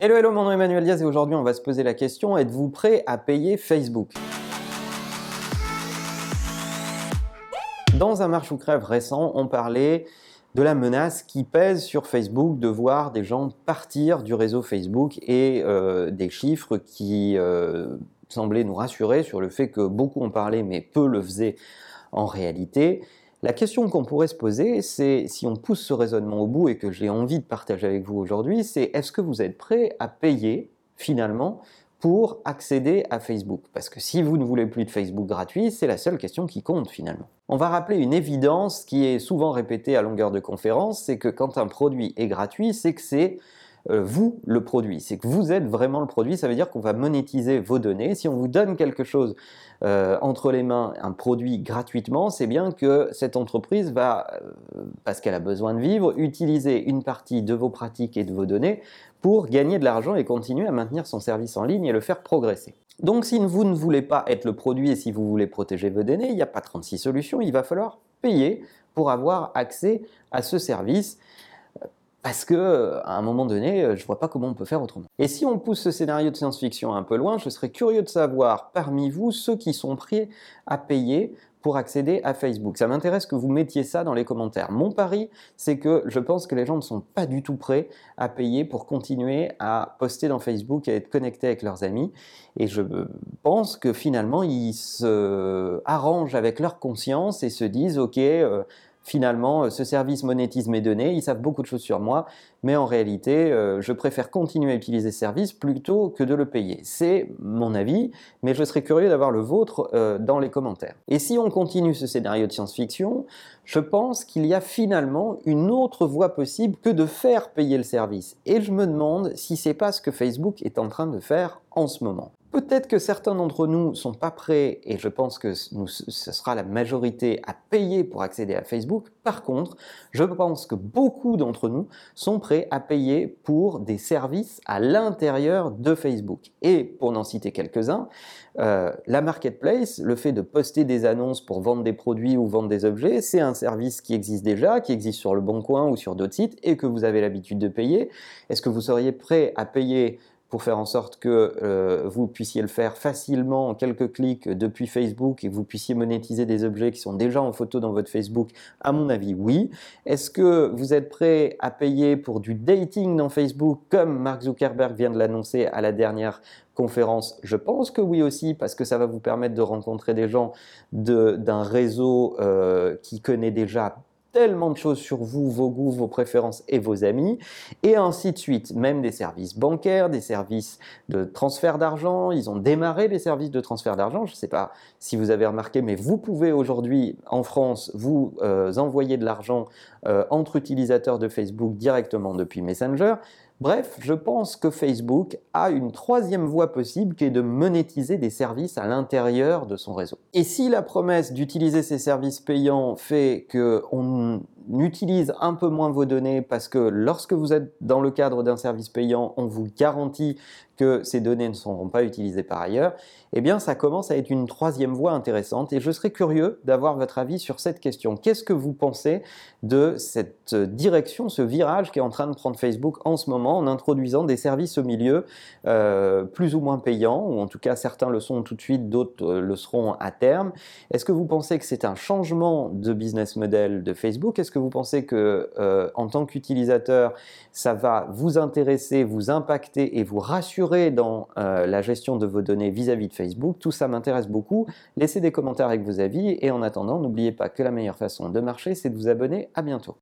Hello, hello, mon nom est Emmanuel Diaz et aujourd'hui on va se poser la question, êtes-vous prêt à payer Facebook? Dans un marche ou crève récent, on parlait de la menace qui pèse sur Facebook de voir des gens partir du réseau Facebook et euh, des chiffres qui euh, semblaient nous rassurer sur le fait que beaucoup en parlaient mais peu le faisaient en réalité. La question qu'on pourrait se poser, c'est si on pousse ce raisonnement au bout et que j'ai envie de partager avec vous aujourd'hui, c'est est-ce que vous êtes prêt à payer finalement pour accéder à Facebook? Parce que si vous ne voulez plus de Facebook gratuit, c'est la seule question qui compte finalement. On va rappeler une évidence qui est souvent répétée à longueur de conférence, c'est que quand un produit est gratuit, c'est que c'est vous le produit. C'est que vous êtes vraiment le produit. Ça veut dire qu'on va monétiser vos données. Si on vous donne quelque chose euh, entre les mains, un produit gratuitement, c'est bien que cette entreprise va, euh, parce qu'elle a besoin de vivre, utiliser une partie de vos pratiques et de vos données pour gagner de l'argent et continuer à maintenir son service en ligne et le faire progresser. Donc si vous ne voulez pas être le produit et si vous voulez protéger vos données, il n'y a pas 36 solutions, il va falloir payer pour avoir accès à ce service parce que à un moment donné, euh, je vois pas comment on peut faire autrement. Et si on pousse ce scénario de science-fiction un peu loin, je serais curieux de savoir parmi vous ceux qui sont prêts à payer pour accéder à Facebook. Ça m'intéresse que vous mettiez ça dans les commentaires. Mon pari, c'est que je pense que les gens ne sont pas du tout prêts à payer pour continuer à poster dans Facebook et à être connectés avec leurs amis. Et je pense que finalement, ils se arrangent avec leur conscience et se disent, OK, euh, finalement, euh, ce service monétise mes données, ils savent beaucoup de choses sur moi, mais en réalité, euh, je préfère continuer à utiliser ce service plutôt que de le payer. C'est mon avis, mais je serais curieux d'avoir le vôtre euh, dans les commentaires. Et si on continue ce scénario de science-fiction, je pense qu'il y a finalement une autre voie possible que de faire payer le service. Et je me demande si c'est pas ce que Facebook est en train de faire en ce moment. Peut-être que certains d'entre nous sont pas prêts, et je pense que ce sera la majorité à payer pour accéder à Facebook. Par contre, je pense que beaucoup d'entre nous sont prêts à payer pour des services à l'intérieur de Facebook. Et pour n'en citer quelques-uns, euh, la marketplace, le fait de poster des annonces pour vendre des produits ou vendre des objets, c'est un service qui existe déjà, qui existe sur le Bon Coin ou sur d'autres sites, et que vous avez l'habitude de payer. Est-ce que vous seriez prêt à payer pour faire en sorte que euh, vous puissiez le faire facilement en quelques clics depuis Facebook et que vous puissiez monétiser des objets qui sont déjà en photo dans votre Facebook À mon avis, oui. Est-ce que vous êtes prêt à payer pour du dating dans Facebook comme Mark Zuckerberg vient de l'annoncer à la dernière conférence? Je pense que oui aussi, parce que ça va vous permettre de rencontrer des gens d'un réseau euh, qui connaît déjà tellement de choses sur vous, vos goûts, vos préférences et vos amis, et ainsi de suite. Même des services bancaires, des services de transfert d'argent. Ils ont démarré les services de transfert d'argent. Je ne sais pas si vous avez remarqué, mais vous pouvez aujourd'hui en France vous euh, envoyer de l'argent euh, entre utilisateurs de Facebook directement depuis Messenger. Bref, je pense que Facebook a une troisième voie possible qui est de monétiser des services à l'intérieur de son réseau. Et si la promesse d'utiliser ces services payants fait qu'on utilise un peu moins vos données parce que lorsque vous êtes dans le cadre d'un service payant, on vous garantit que ces données ne seront pas utilisées par ailleurs, eh bien ça commence à être une troisième voie intéressante et je serais curieux d'avoir votre avis sur cette question. Qu'est-ce que vous pensez de cette direction, ce virage qui est en train de prendre Facebook en ce moment en introduisant des services au milieu euh, plus ou moins payants, ou en tout cas certains le sont tout de suite, d'autres euh, le seront à terme? Est-ce que vous pensez que c'est un changement de business model de Facebook? Est-ce que vous pensez que euh, en tant qu'utilisateur, ça va vous intéresser, vous impacter et vous rassurer dans euh, la gestion de vos données vis-à-vis de Facebook. Tout ça m'intéresse beaucoup. Laissez des commentaires avec vos avis et en attendant, n'oubliez pas que la meilleure façon de marcher, c'est de vous abonner. À bientôt.